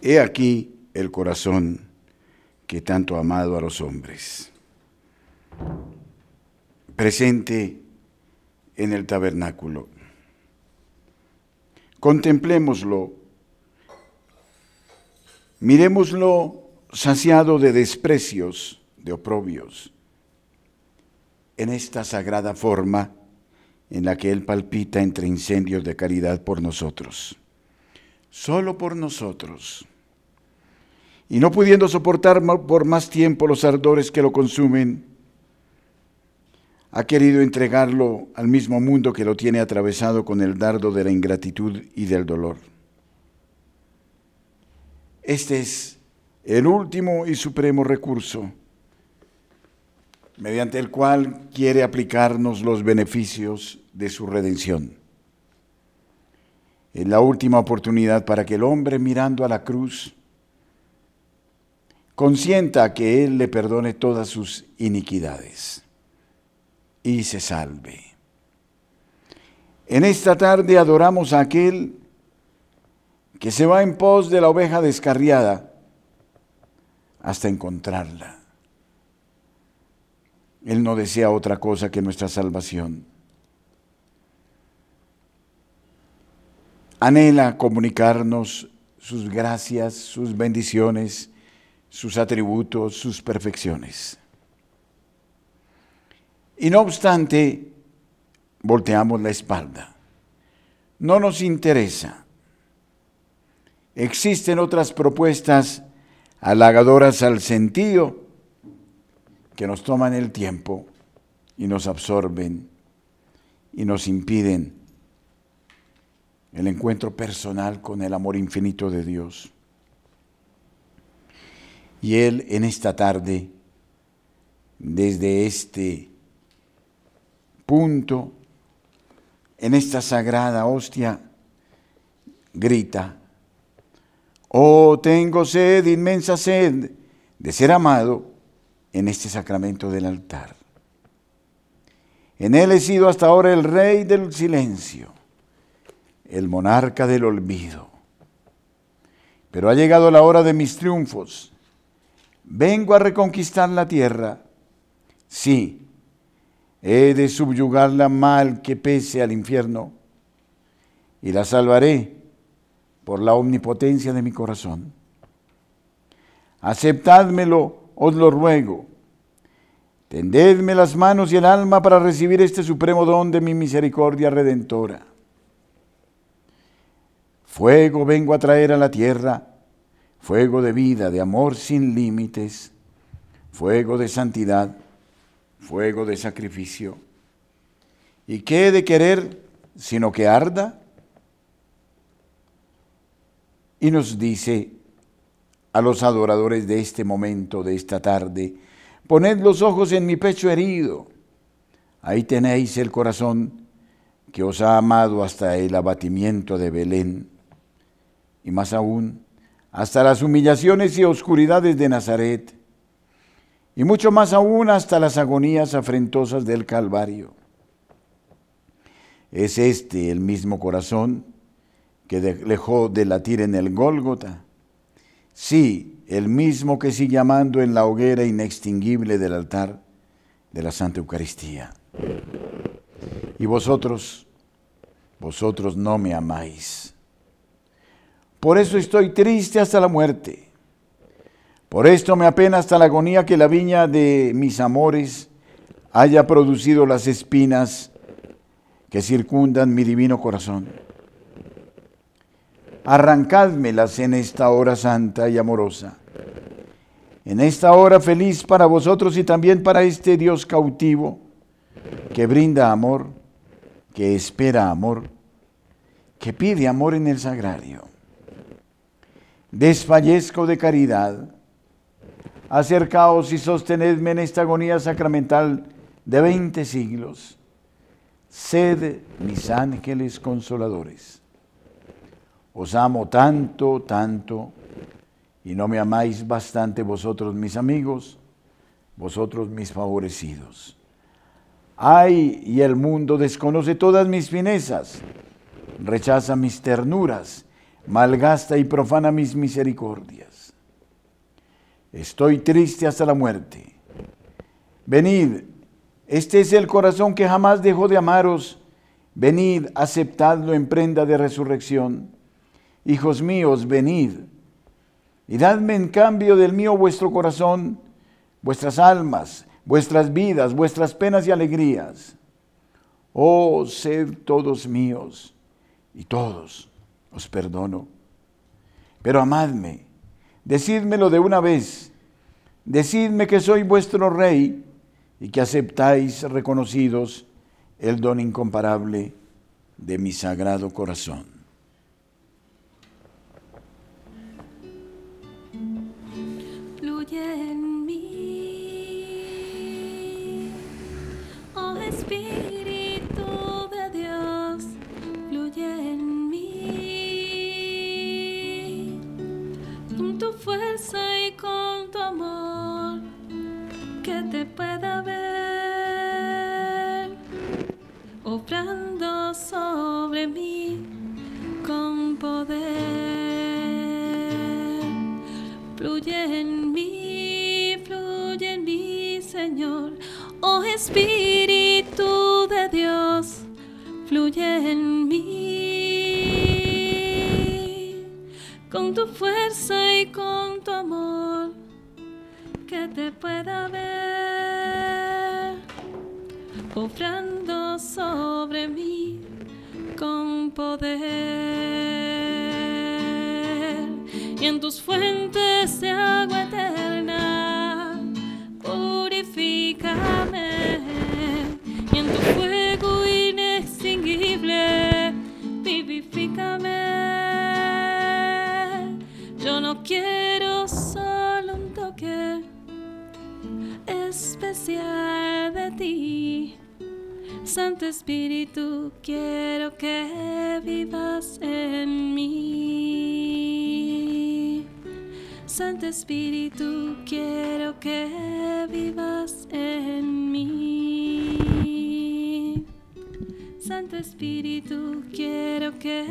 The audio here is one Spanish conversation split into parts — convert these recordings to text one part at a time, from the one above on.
He aquí el corazón que tanto ha amado a los hombres, presente en el tabernáculo. Contemplémoslo, miremoslo saciado de desprecios, de oprobios, en esta sagrada forma en la que Él palpita entre incendios de caridad por nosotros solo por nosotros. Y no pudiendo soportar por más tiempo los ardores que lo consumen, ha querido entregarlo al mismo mundo que lo tiene atravesado con el dardo de la ingratitud y del dolor. Este es el último y supremo recurso mediante el cual quiere aplicarnos los beneficios de su redención. Es la última oportunidad para que el hombre mirando a la cruz consienta que Él le perdone todas sus iniquidades y se salve. En esta tarde adoramos a aquel que se va en pos de la oveja descarriada hasta encontrarla. Él no desea otra cosa que nuestra salvación. Anhela comunicarnos sus gracias, sus bendiciones, sus atributos, sus perfecciones. Y no obstante, volteamos la espalda. No nos interesa. Existen otras propuestas halagadoras al sentido que nos toman el tiempo y nos absorben y nos impiden el encuentro personal con el amor infinito de Dios. Y Él en esta tarde, desde este punto, en esta sagrada hostia, grita, oh, tengo sed, inmensa sed, de ser amado en este sacramento del altar. En Él he sido hasta ahora el rey del silencio el monarca del olvido. Pero ha llegado la hora de mis triunfos. Vengo a reconquistar la tierra. Sí, he de subyugarla mal que pese al infierno y la salvaré por la omnipotencia de mi corazón. Aceptádmelo, os lo ruego. Tendedme las manos y el alma para recibir este supremo don de mi misericordia redentora. Fuego vengo a traer a la tierra, fuego de vida, de amor sin límites, fuego de santidad, fuego de sacrificio. ¿Y qué he de querer sino que arda? Y nos dice a los adoradores de este momento, de esta tarde, poned los ojos en mi pecho herido, ahí tenéis el corazón que os ha amado hasta el abatimiento de Belén y más aún hasta las humillaciones y oscuridades de Nazaret, y mucho más aún hasta las agonías afrentosas del Calvario. Es este el mismo corazón que dejó de latir en el Gólgota. Sí, el mismo que sigue amando en la hoguera inextinguible del altar de la Santa Eucaristía. Y vosotros, vosotros no me amáis. Por eso estoy triste hasta la muerte. Por esto me apena hasta la agonía que la viña de mis amores haya producido las espinas que circundan mi divino corazón. Arrancádmelas en esta hora santa y amorosa, en esta hora feliz para vosotros y también para este Dios cautivo que brinda amor, que espera amor, que pide amor en el sagrario. Desfallezco de caridad. Acercaos y sostenedme en esta agonía sacramental de veinte siglos. Sed mis ángeles consoladores. Os amo tanto, tanto, y no me amáis bastante vosotros mis amigos, vosotros mis favorecidos. Ay, y el mundo desconoce todas mis finezas, rechaza mis ternuras, malgasta y profana mis misericordias. Estoy triste hasta la muerte. Venid, este es el corazón que jamás dejó de amaros. Venid, aceptadlo en prenda de resurrección. Hijos míos, venid, y dadme en cambio del mío vuestro corazón, vuestras almas, vuestras vidas, vuestras penas y alegrías. Oh, sed todos míos, y todos os perdono. Pero amadme, decídmelo de una vez, decidme que soy vuestro rey y que aceptáis reconocidos el don incomparable de mi sagrado corazón. Espíritu Espíritu, quiero que vivas en mí. Santo Espíritu, quiero que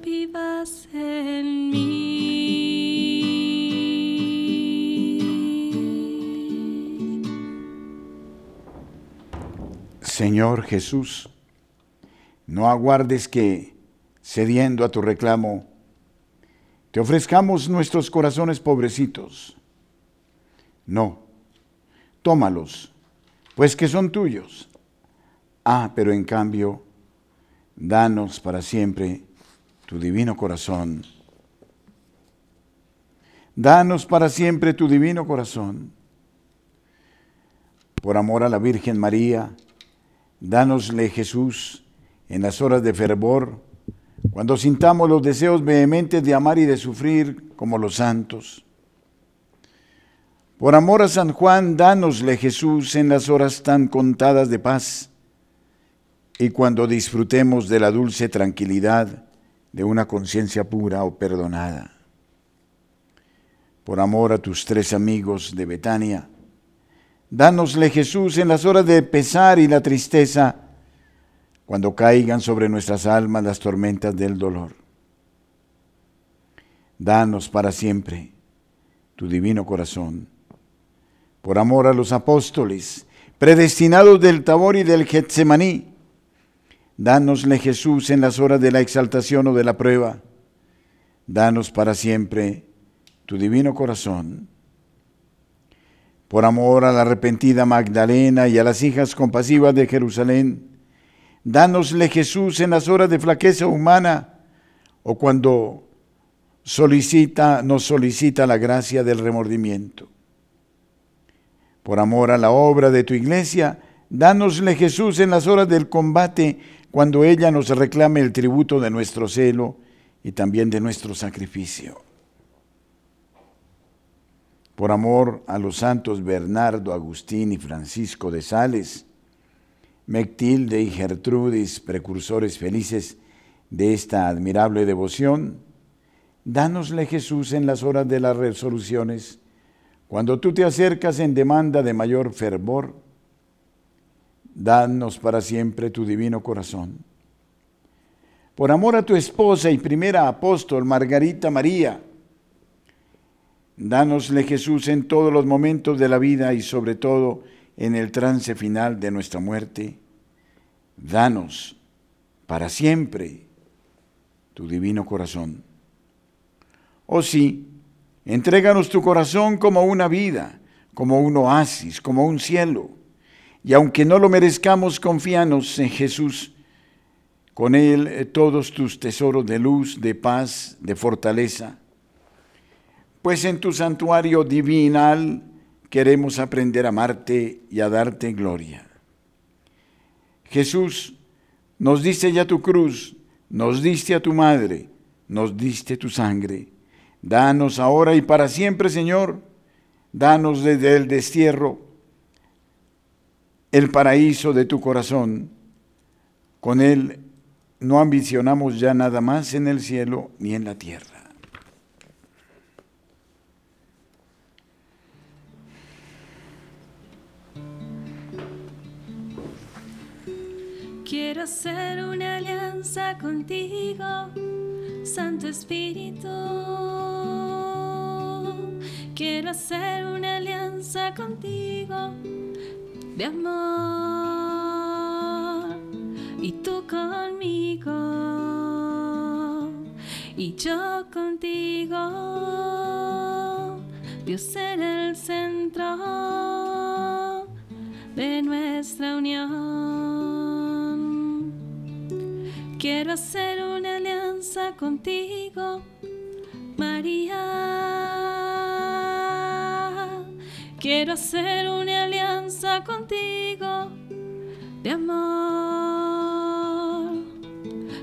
vivas en mí. Señor Jesús, no aguardes que, cediendo a tu reclamo, te ofrezcamos nuestros corazones pobrecitos. No, tómalos, pues que son tuyos Ah, pero en cambio, danos para siempre tu divino corazón. Danos para siempre tu divino corazón. Por amor a la Virgen María, danosle Jesús en las horas de fervor, cuando sintamos los deseos vehementes de amar y de sufrir como los santos. Por amor a San Juan, danosle Jesús en las horas tan contadas de paz y cuando disfrutemos de la dulce tranquilidad de una conciencia pura o perdonada. Por amor a tus tres amigos de Betania, dánosle Jesús en las horas de pesar y la tristeza, cuando caigan sobre nuestras almas las tormentas del dolor. Danos para siempre tu divino corazón. Por amor a los apóstoles, predestinados del Tabor y del Getsemaní, Danosle Jesús en las horas de la exaltación o de la prueba. Danos para siempre tu divino corazón. Por amor a la arrepentida Magdalena y a las hijas compasivas de Jerusalén, danosle Jesús en las horas de flaqueza humana o cuando solicita, nos solicita la gracia del remordimiento. Por amor a la obra de tu iglesia, danosle Jesús en las horas del combate cuando ella nos reclame el tributo de nuestro celo y también de nuestro sacrificio. Por amor a los santos Bernardo, Agustín y Francisco de Sales, Mectilde y Gertrudis, precursores felices de esta admirable devoción, dánosle Jesús en las horas de las resoluciones, cuando tú te acercas en demanda de mayor fervor, danos para siempre tu divino corazón. Por amor a tu esposa y primera apóstol, Margarita María, Dánosle Jesús en todos los momentos de la vida y sobre todo en el trance final de nuestra muerte. Danos para siempre tu divino corazón. Oh sí, entréganos tu corazón como una vida, como un oasis, como un cielo. Y aunque no lo merezcamos, confíanos en Jesús, con Él eh, todos tus tesoros de luz, de paz, de fortaleza pues en tu santuario divinal queremos aprender a amarte y a darte gloria. Jesús, nos diste ya tu cruz, nos diste a tu madre, nos diste tu sangre. Danos ahora y para siempre, Señor, danos desde el destierro el paraíso de tu corazón. Con él no ambicionamos ya nada más en el cielo ni en la tierra. Quiero hacer una alianza contigo, Santo Espíritu. Quiero hacer una alianza contigo de amor y tú conmigo y yo contigo. Dios en el centro de nuestra unión. Quiero hacer una alianza contigo, María. Quiero hacer una alianza contigo de amor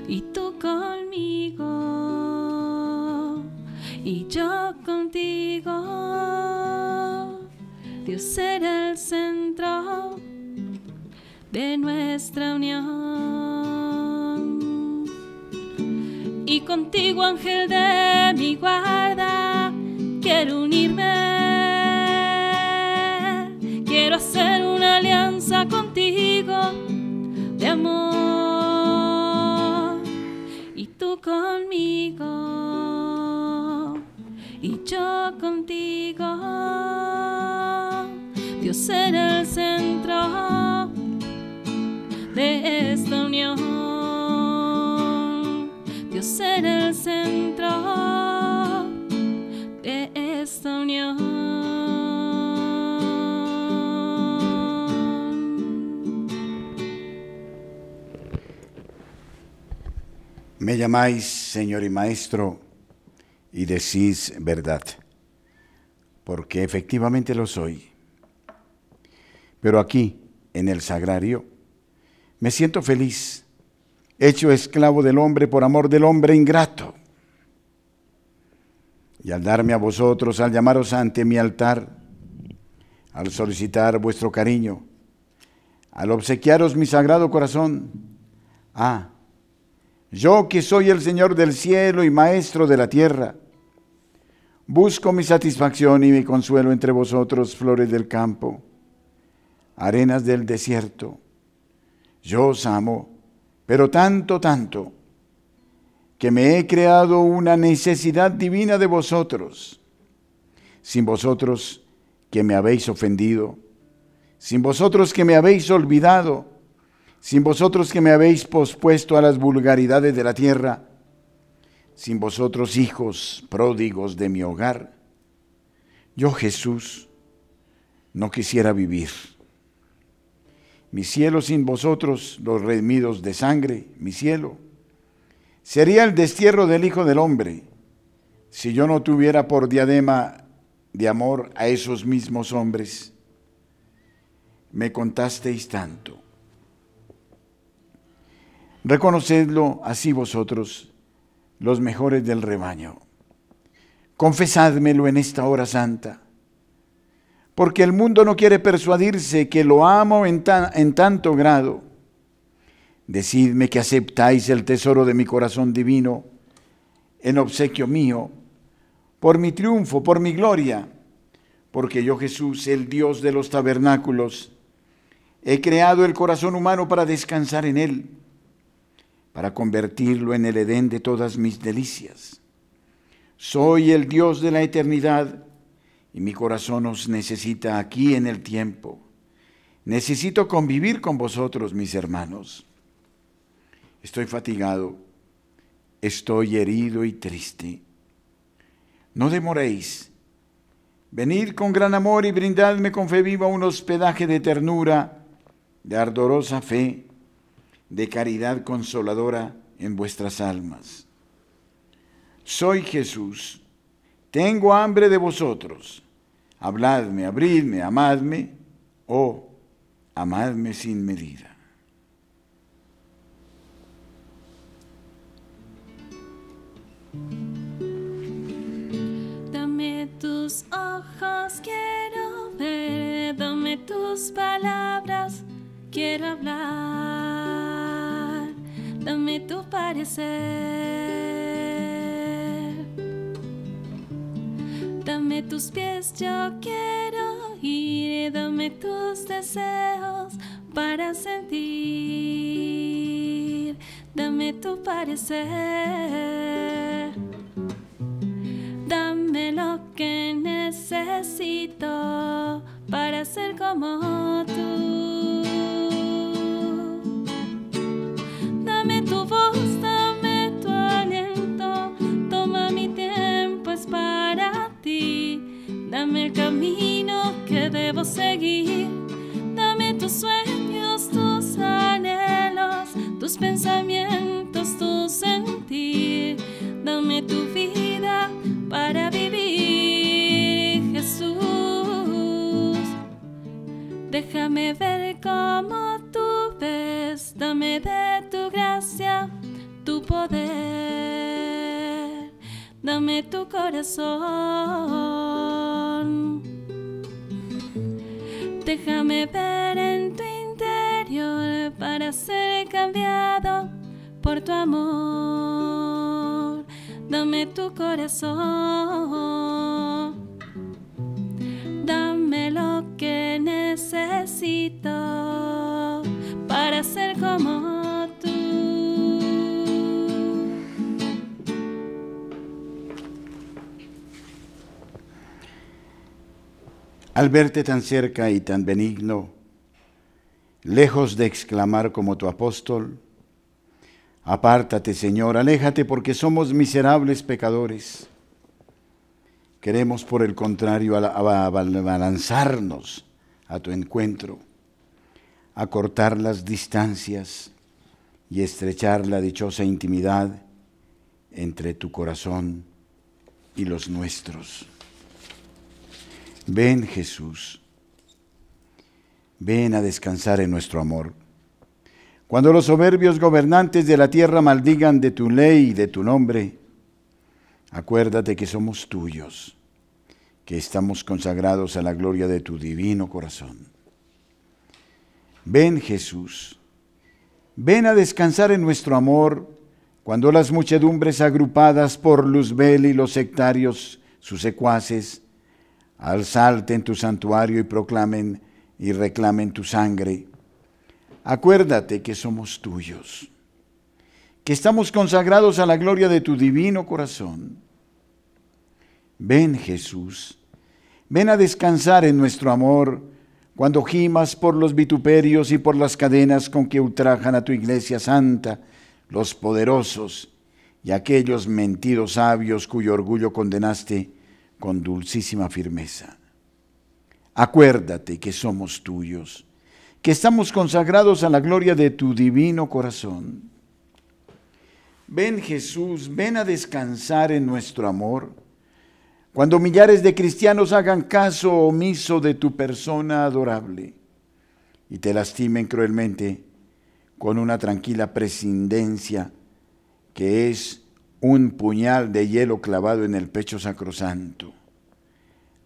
y tú conmigo y yo contigo. Dios será el centro de nuestra unión y contigo ángel de mi guarda quiero unirme. Quiero hacer una alianza contigo de amor y tú conmigo y yo contigo. Dios en el centro Me llamáis Señor y Maestro y decís verdad, porque efectivamente lo soy. Pero aquí, en el sagrario, me siento feliz hecho esclavo del hombre por amor del hombre ingrato. Y al darme a vosotros, al llamaros ante mi altar, al solicitar vuestro cariño, al obsequiaros mi sagrado corazón, ah, yo que soy el Señor del cielo y Maestro de la tierra, busco mi satisfacción y mi consuelo entre vosotros, flores del campo, arenas del desierto. Yo os amo pero tanto, tanto, que me he creado una necesidad divina de vosotros. Sin vosotros que me habéis ofendido, sin vosotros que me habéis olvidado, sin vosotros que me habéis pospuesto a las vulgaridades de la tierra, sin vosotros hijos pródigos de mi hogar, yo Jesús no quisiera vivir mi cielo sin vosotros, los redimidos de sangre, mi cielo. Sería el destierro del Hijo del Hombre si yo no tuviera por diadema de amor a esos mismos hombres. Me contasteis tanto. Reconocedlo así vosotros, los mejores del rebaño. Confesádmelo en esta hora santa, porque el mundo no quiere persuadirse que lo amo en, en tanto grado. Decidme que aceptáis el tesoro de mi corazón divino en obsequio mío, por mi triunfo, por mi gloria, porque yo Jesús, el Dios de los tabernáculos, he creado el corazón humano para descansar en él, para convertirlo en el Edén de todas mis delicias. Soy el Dios de la eternidad y mi corazón os necesita aquí en el tiempo. Necesito convivir con vosotros, mis hermanos. Estoy fatigado, estoy herido y triste. No demoréis. Venid con gran amor y brindadme con fe viva un hospedaje de ternura, de ardorosa fe, de caridad consoladora en vuestras almas. Soy Jesús, tengo hambre de vosotros, habladme, abridme, amadme, o amadme sin medida. Dame tus ojos, quiero ver, dame tus palabras, quiero hablar, dame tu parecer. Dame tus pies, yo quiero ir, dame tus deseos para sentir, dame tu parecer, dame lo que necesito para ser como tú. Dame el camino que debo seguir. Dame tus sueños, tus anhelos, tus pensamientos, tu sentir. Dame tu vida para vivir, Jesús. Déjame ver cómo tú Dame de tu gracia, tu poder dame tu corazón. Déjame ver en tu interior para ser cambiado por tu amor. Dame tu corazón. Dame lo que necesito ser como Al verte tan cerca y tan benigno, lejos de exclamar como tu apóstol, apártate Señor, aléjate porque somos miserables pecadores. Queremos por el contrario abalanzarnos a tu encuentro, acortar las distancias y estrechar la dichosa intimidad entre tu corazón y los nuestros. Ven Jesús, ven a descansar en nuestro amor. Cuando los soberbios gobernantes de la tierra maldigan de tu ley y de tu nombre, acuérdate que somos tuyos, que estamos consagrados a la gloria de tu divino corazón. Ven Jesús, ven a descansar en nuestro amor cuando las muchedumbres agrupadas por Luzbel y los sectarios, sus secuaces, alzalte en tu santuario y proclamen y reclamen tu sangre. Acuérdate que somos tuyos, que estamos consagrados a la gloria de tu divino corazón. Ven Jesús, ven a descansar en nuestro amor cuando gimas por los vituperios y por las cadenas con que ultrajan a tu iglesia santa los poderosos y aquellos mentidos sabios cuyo orgullo condenaste con dulcísima firmeza. Acuérdate que somos tuyos, que estamos consagrados a la gloria de tu divino corazón. Ven Jesús, ven a descansar en nuestro amor. Cuando millares de cristianos hagan caso omiso de tu persona adorable y te lastimen cruelmente con una tranquila prescindencia que es un puñal de hielo clavado en el pecho sacrosanto.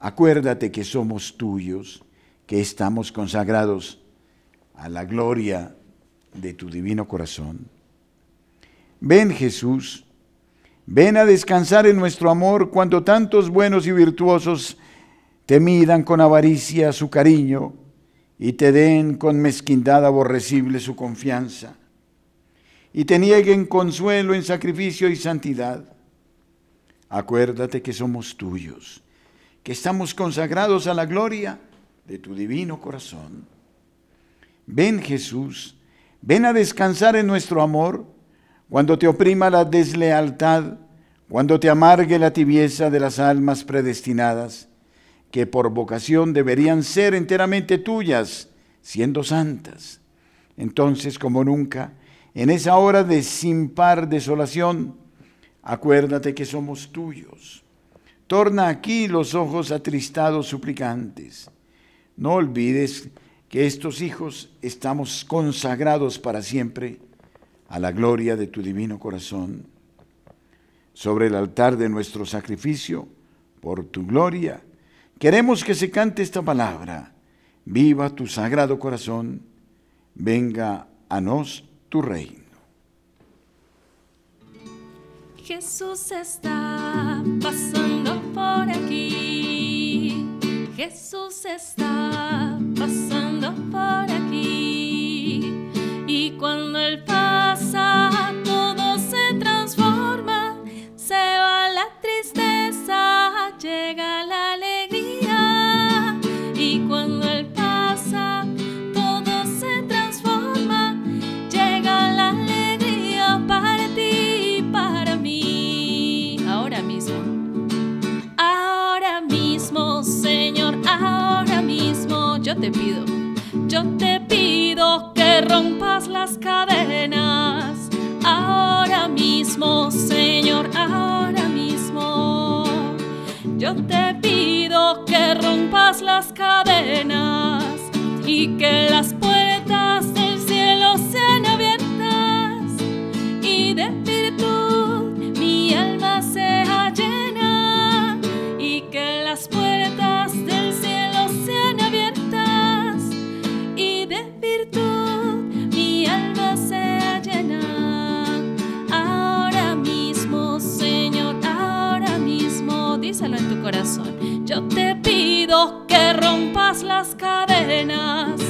Acuérdate que somos tuyos, que estamos consagrados a la gloria de tu divino corazón. Ven Jesús, ven a descansar en nuestro amor cuando tantos buenos y virtuosos te midan con avaricia su cariño y te den con mezquindad aborrecible su confianza y te nieguen consuelo en sacrificio y santidad. Acuérdate que somos tuyos, que estamos consagrados a la gloria de tu divino corazón. Ven Jesús, ven a descansar en nuestro amor cuando te oprima la deslealtad, cuando te amargue la tibieza de las almas predestinadas, que por vocación deberían ser enteramente tuyas, siendo santas. Entonces, como nunca, en esa hora de sin par desolación, acuérdate que somos tuyos. Torna aquí los ojos atristados suplicantes. No olvides que estos hijos estamos consagrados para siempre a la gloria de tu divino corazón. Sobre el altar de nuestro sacrificio, por tu gloria, queremos que se cante esta palabra. Viva tu sagrado corazón, venga a nos tu reino. Jesús está pasando por aquí. Jesús está pasando por aquí. Y cuando Él pasa, todo se transforma. Se va la tristeza, llega la alegría. Y cuando Él pasa, todo se transforma. Llega la alegría para ti y para mí. Ahora mismo. Ahora mismo, Señor, ahora mismo yo te pido, yo te rompas las cadenas. Ahora mismo, Señor, ahora mismo. Yo te pido que rompas las cadenas y que las rompas las cadenas.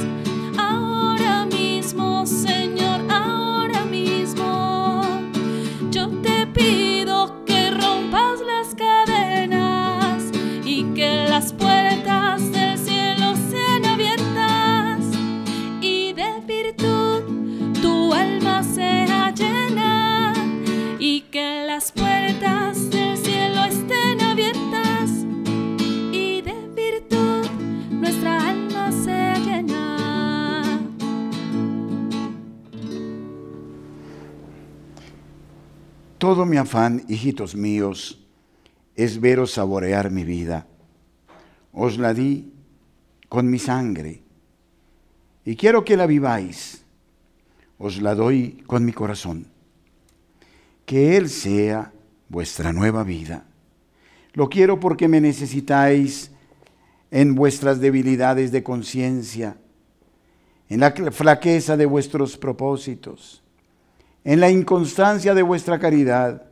Todo mi afán, hijitos míos, es veros saborear mi vida. Os la di con mi sangre y quiero que la viváis. Os la doy con mi corazón. Que Él sea vuestra nueva vida. Lo quiero porque me necesitáis en vuestras debilidades de conciencia, en la flaqueza de vuestros propósitos, en la inconstancia de vuestra caridad.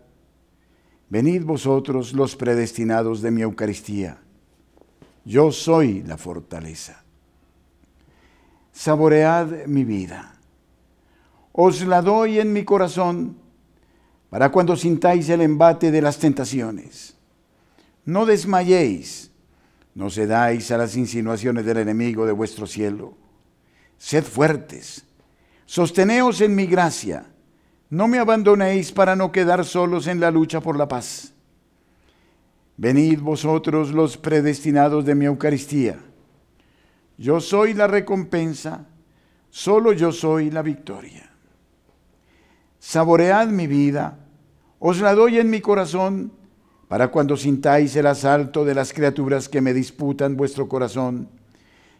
Venid vosotros los predestinados de mi Eucaristía. Yo soy la fortaleza. Saboread mi vida. Os la doy en mi corazón para cuando sintáis el embate de las tentaciones. No desmayéis, no cedáis a las insinuaciones del enemigo de vuestro cielo. Sed fuertes, sosteneos en mi gracia, no me abandonéis para no quedar solos en la lucha por la paz. Venid vosotros los predestinados de mi Eucaristía. Yo soy la recompensa, solo yo soy la victoria. Saboread mi vida, os la doy en mi corazón, para cuando sintáis el asalto de las criaturas que me disputan vuestro corazón,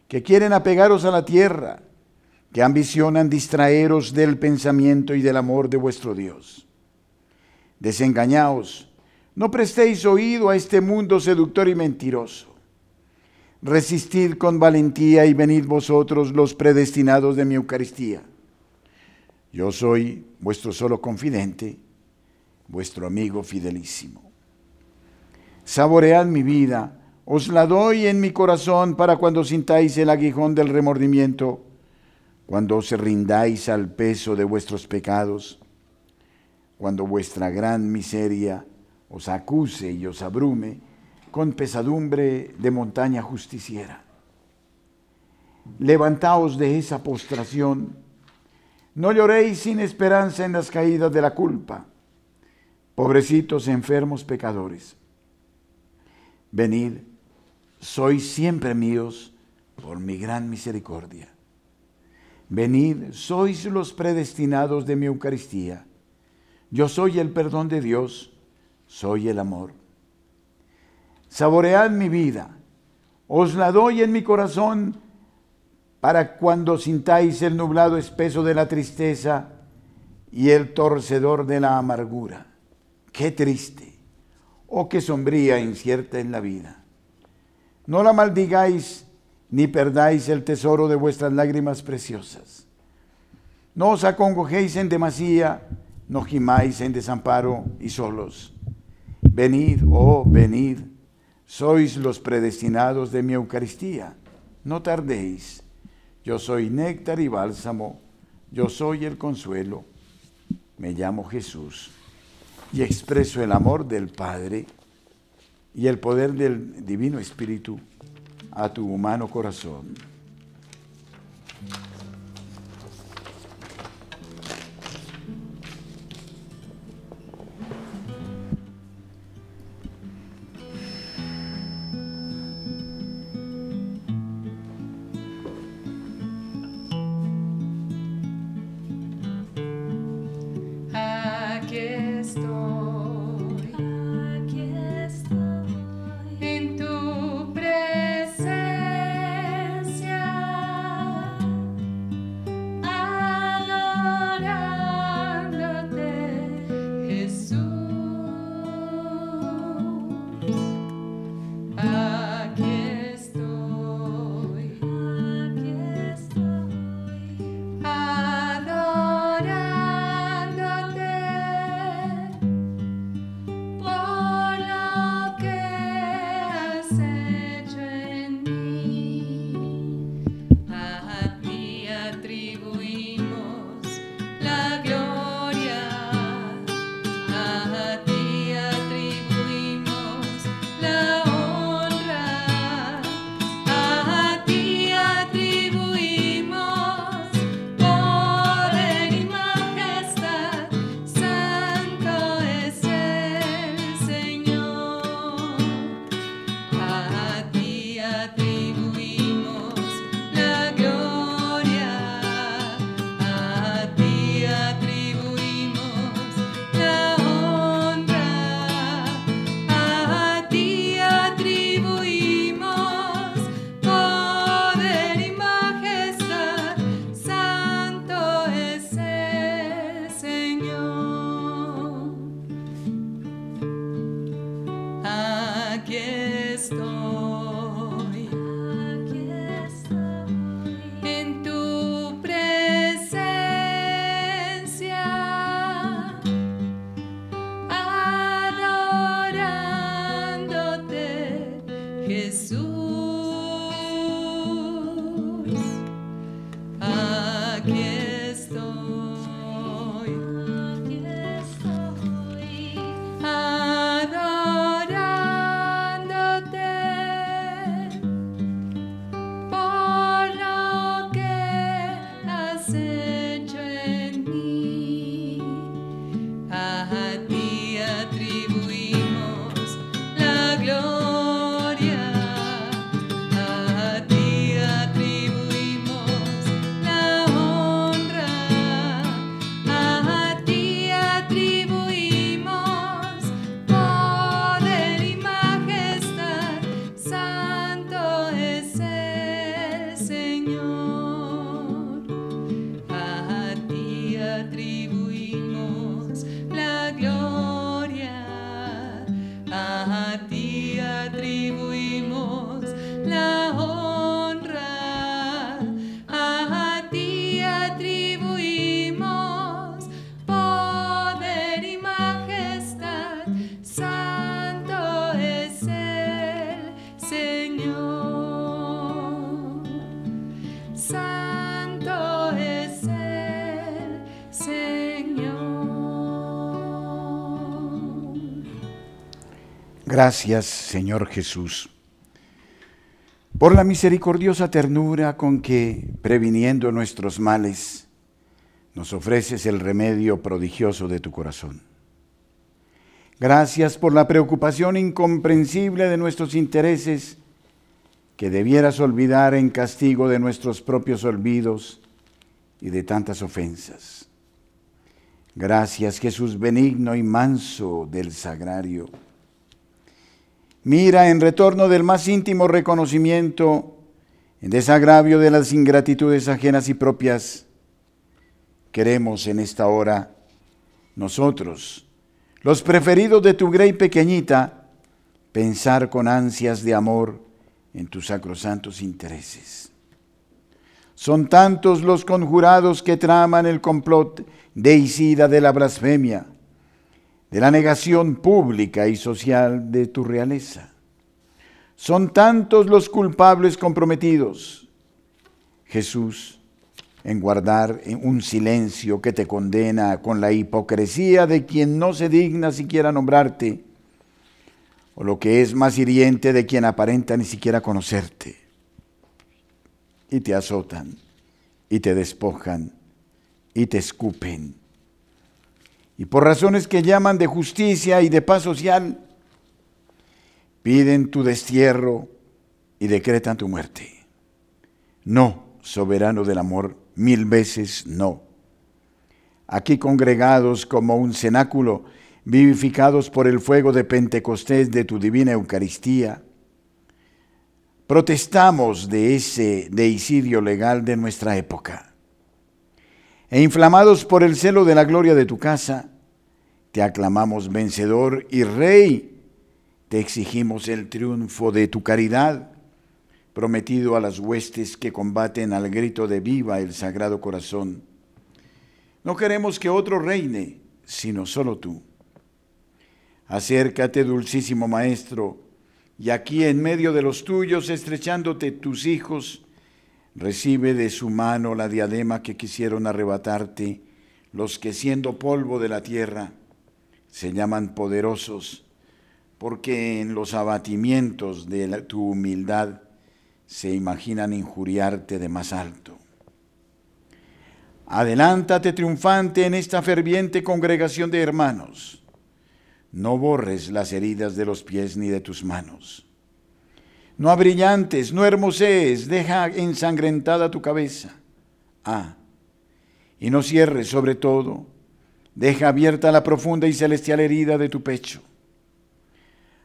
que quieren apegaros a la tierra, que ambicionan distraeros del pensamiento y del amor de vuestro Dios. Desengañaos, no prestéis oído a este mundo seductor y mentiroso. Resistid con valentía y venid vosotros los predestinados de mi Eucaristía. Yo soy vuestro solo confidente, vuestro amigo fidelísimo. Saboread mi vida, os la doy en mi corazón para cuando sintáis el aguijón del remordimiento, cuando os rindáis al peso de vuestros pecados, cuando vuestra gran miseria os acuse y os abrume con pesadumbre de montaña justiciera. Levantaos de esa postración, no lloréis sin esperanza en las caídas de la culpa, pobrecitos enfermos pecadores. Venid, sois siempre míos por mi gran misericordia. Venid, sois los predestinados de mi Eucaristía. Yo soy el perdón de Dios, soy el amor. Saboread mi vida, os la doy en mi corazón para cuando sintáis el nublado espeso de la tristeza y el torcedor de la amargura. Qué triste, oh qué sombría e incierta en la vida. No la maldigáis ni perdáis el tesoro de vuestras lágrimas preciosas. No os acongojéis en demasía, no gimáis en desamparo y solos. Venid, oh, venid, sois los predestinados de mi Eucaristía. No tardéis. Yo soy néctar y bálsamo, yo soy el consuelo. Me llamo Jesús y expreso el amor del Padre y el poder del Divino Espíritu a tu humano corazón. Adri. Gracias, Señor Jesús, por la misericordiosa ternura con que, previniendo nuestros males, nos ofreces el remedio prodigioso de tu corazón. Gracias por la preocupación incomprensible de nuestros intereses que debieras olvidar en castigo de nuestros propios olvidos y de tantas ofensas. Gracias Jesús benigno y manso del sagrario Mira en retorno del más íntimo reconocimiento, en desagravio de las ingratitudes ajenas y propias, queremos en esta hora, nosotros, los preferidos de tu grey pequeñita, pensar con ansias de amor en tus sacrosantos intereses. Son tantos los conjurados que traman el complot deicida de la blasfemia, de la negación pública y social de tu realeza. Son tantos los culpables comprometidos, Jesús, en guardar un silencio que te condena con la hipocresía de quien no se digna siquiera nombrarte, o lo que es más hiriente de quien aparenta ni siquiera conocerte. Y te azotan, y te despojan, y te escupen y por razones que llaman de justicia y de paz social, piden tu destierro y decretan tu muerte. No, soberano del amor, mil veces no. Aquí congregados como un cenáculo, vivificados por el fuego de Pentecostés de tu divina Eucaristía, protestamos de ese deicidio legal de nuestra época e inflamados por el celo de la gloria de tu casa, te aclamamos vencedor y rey, te exigimos el triunfo de tu caridad, prometido a las huestes que combaten al grito de viva el sagrado corazón. No queremos que otro reine, sino solo tú. Acércate, dulcísimo Maestro, y aquí en medio de los tuyos, estrechándote tus hijos, Recibe de su mano la diadema que quisieron arrebatarte los que siendo polvo de la tierra se llaman poderosos, porque en los abatimientos de tu humildad se imaginan injuriarte de más alto. Adelántate triunfante en esta ferviente congregación de hermanos. No borres las heridas de los pies ni de tus manos no abrillantes, no hermosees, deja ensangrentada tu cabeza. Ah, y no cierres sobre todo, deja abierta la profunda y celestial herida de tu pecho.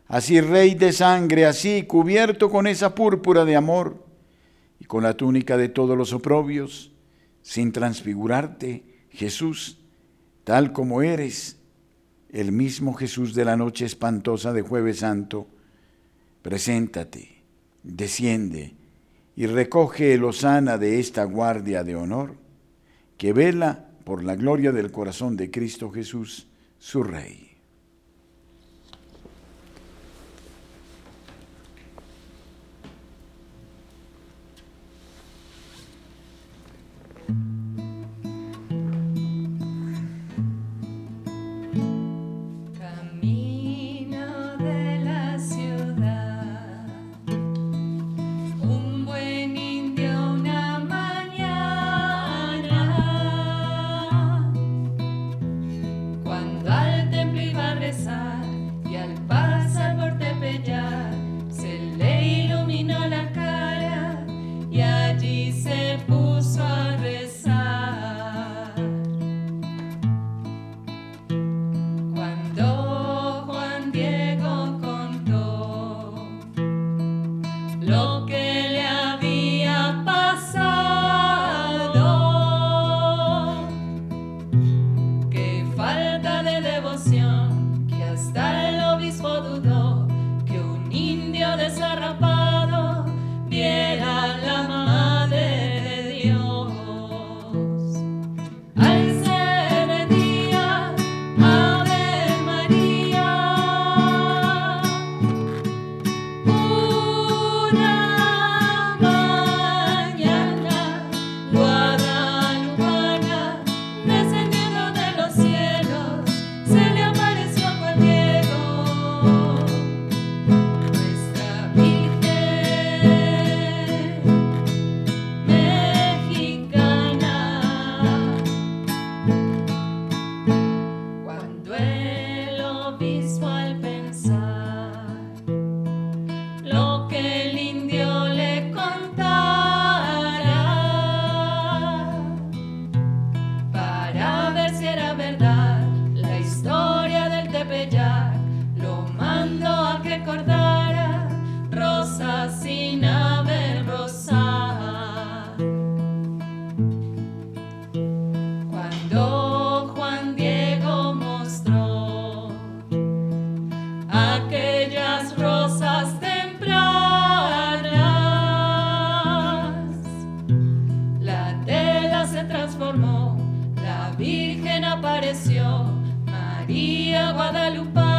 Así, rey de sangre, así, cubierto con esa púrpura de amor y con la túnica de todos los oprobios, sin transfigurarte, Jesús, tal como eres, el mismo Jesús de la noche espantosa de jueves santo, preséntate desciende y recoge el osana de esta guardia de honor que vela por la gloria del corazón de Cristo Jesús, su Rey. La Virgen apareció, María Guadalupana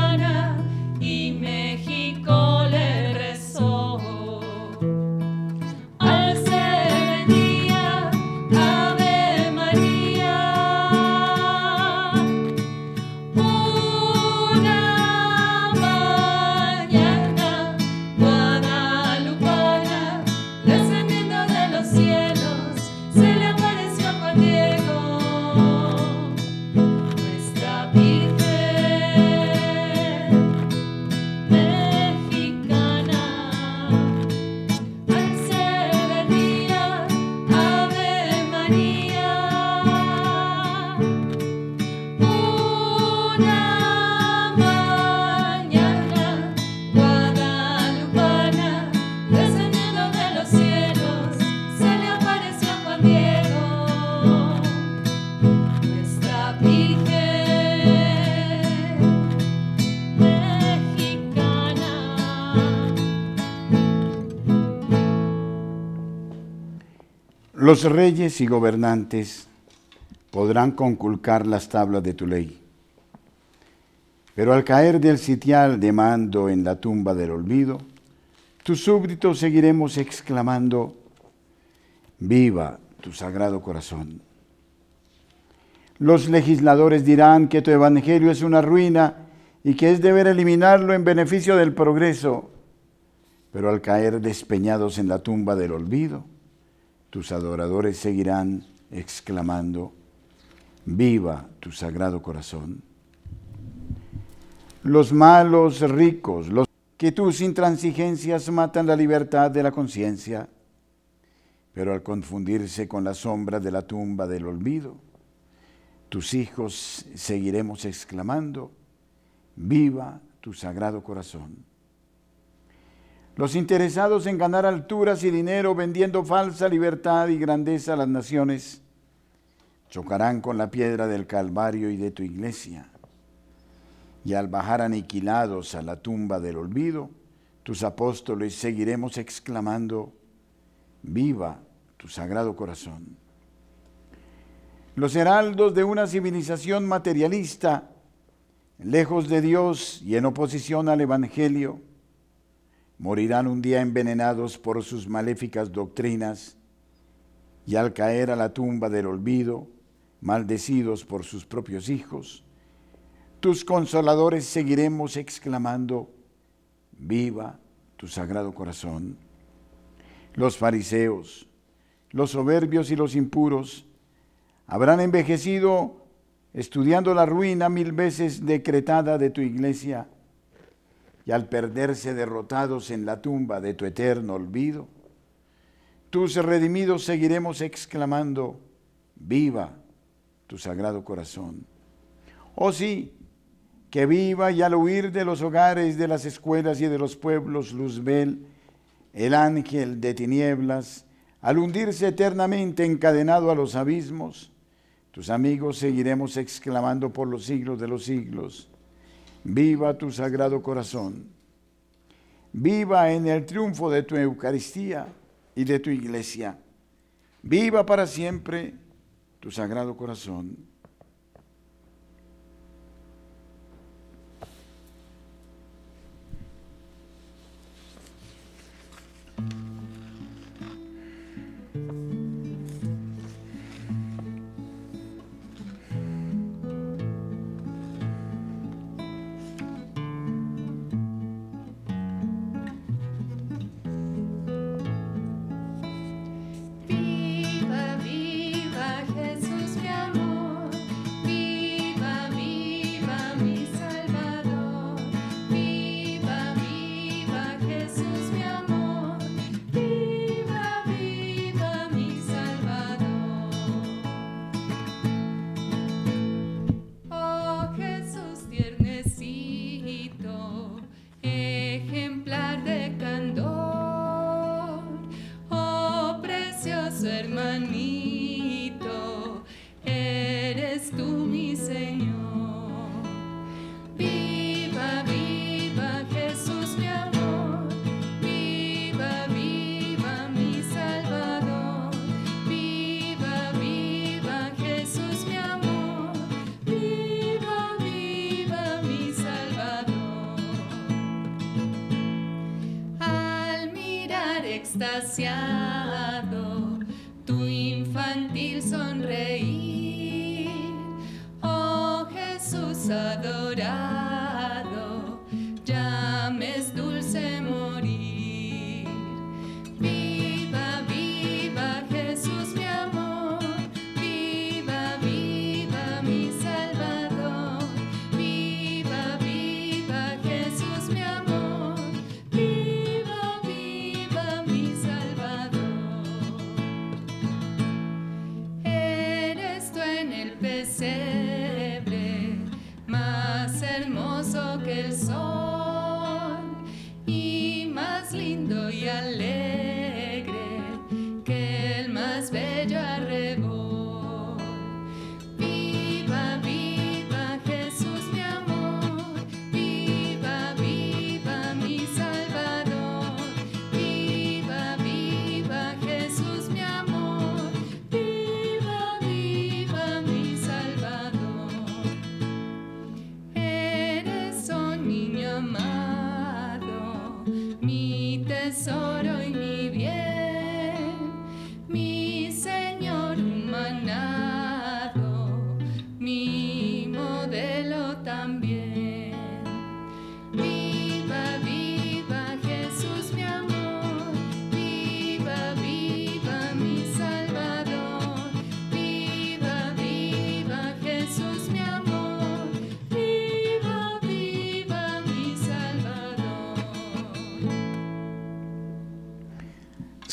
Los reyes y gobernantes podrán conculcar las tablas de tu ley, pero al caer del sitial de mando en la tumba del olvido, tus súbditos seguiremos exclamando, viva tu sagrado corazón. Los legisladores dirán que tu evangelio es una ruina y que es deber eliminarlo en beneficio del progreso, pero al caer despeñados en la tumba del olvido, tus adoradores seguirán exclamando, viva tu sagrado corazón. Los malos ricos, los que tus intransigencias matan la libertad de la conciencia, pero al confundirse con la sombra de la tumba del olvido, tus hijos seguiremos exclamando, viva tu sagrado corazón. Los interesados en ganar alturas y dinero vendiendo falsa libertad y grandeza a las naciones, chocarán con la piedra del Calvario y de tu iglesia. Y al bajar aniquilados a la tumba del olvido, tus apóstoles seguiremos exclamando, viva tu sagrado corazón. Los heraldos de una civilización materialista, lejos de Dios y en oposición al Evangelio, morirán un día envenenados por sus maléficas doctrinas y al caer a la tumba del olvido, maldecidos por sus propios hijos, tus consoladores seguiremos exclamando, viva tu sagrado corazón. Los fariseos, los soberbios y los impuros habrán envejecido estudiando la ruina mil veces decretada de tu iglesia y al perderse derrotados en la tumba de tu eterno olvido, tus redimidos seguiremos exclamando, viva tu sagrado corazón. Oh sí, que viva y al huir de los hogares, de las escuelas y de los pueblos, Luzbel, el ángel de tinieblas, al hundirse eternamente encadenado a los abismos, tus amigos seguiremos exclamando por los siglos de los siglos, viva tu sagrado corazón, viva en el triunfo de tu Eucaristía y de tu iglesia, viva para siempre tu sagrado corazón. hermanito, eres tú mi Señor. Viva, viva Jesús mi amor, viva, viva mi Salvador, viva, viva Jesús mi amor, viva, viva mi Salvador. Al mirar extasiado,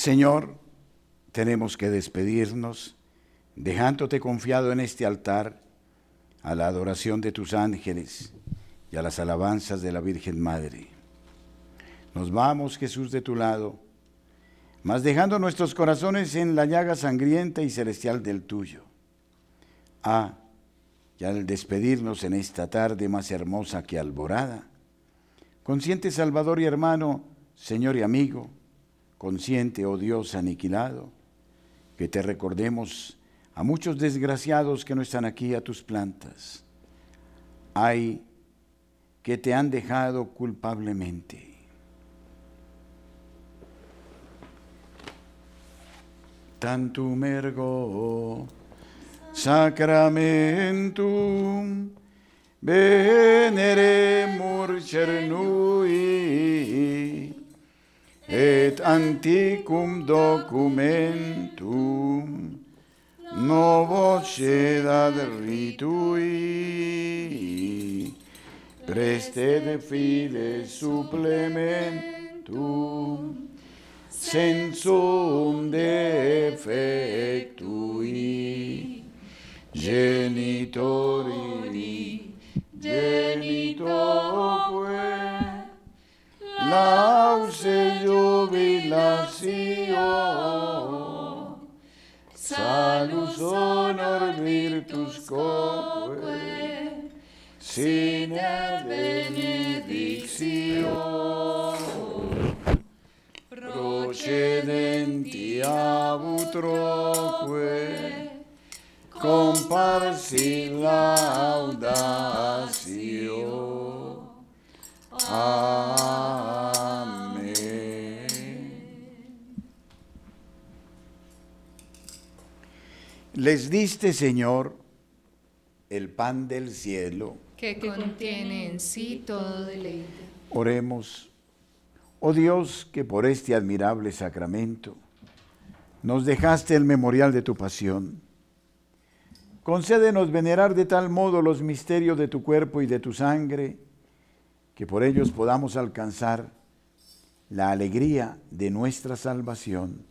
Señor, tenemos que despedirnos dejándote confiado en este altar a la adoración de tus ángeles y a las alabanzas de la Virgen Madre. Nos vamos, Jesús, de tu lado, mas dejando nuestros corazones en la llaga sangrienta y celestial del tuyo. Ah, y al despedirnos en esta tarde más hermosa que alborada, consciente Salvador y hermano, Señor y amigo, consciente, oh Dios aniquilado, que te recordemos a muchos desgraciados que no están aquí a tus plantas. Hay que te han dejado culpablemente. Tantum ergo sacramentum veneremur cernui et anticum documentum novo cedat ritui prestet fide supplementum sensum defectui genitori genitor lause jubilatio salus honor virtus coque sine benedictio procedenti abutroque comparsi laudatio Amén. Les diste, Señor, el pan del cielo. que contiene en sí todo deleite. Oremos. Oh Dios, que por este admirable sacramento nos dejaste el memorial de tu pasión. Concédenos venerar de tal modo los misterios de tu cuerpo y de tu sangre, que por ellos podamos alcanzar la alegría de nuestra salvación.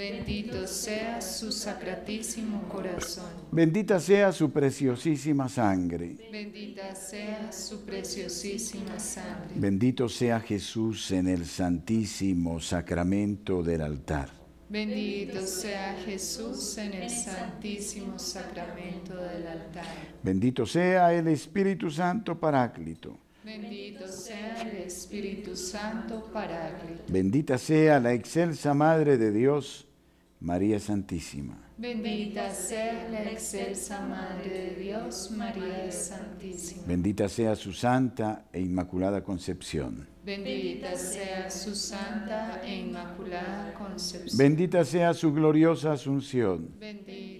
Bendito sea su sacratísimo corazón. Bendita sea su preciosísima sangre. Bendita sea su preciosísima sangre. Bendito sea Jesús en el santísimo sacramento del altar. Bendito sea Jesús en el santísimo sacramento del altar. Bendito sea el Espíritu Santo Paráclito. Bendito sea el Espíritu Santo Paráclito. Bendita sea la excelsa Madre de Dios, María Santísima. Bendita sea la excelsa Madre de Dios, María Santísima. Bendita sea su santa e inmaculada concepción. Bendita sea su santa e inmaculada concepción. Bendita sea su gloriosa asunción. Bendita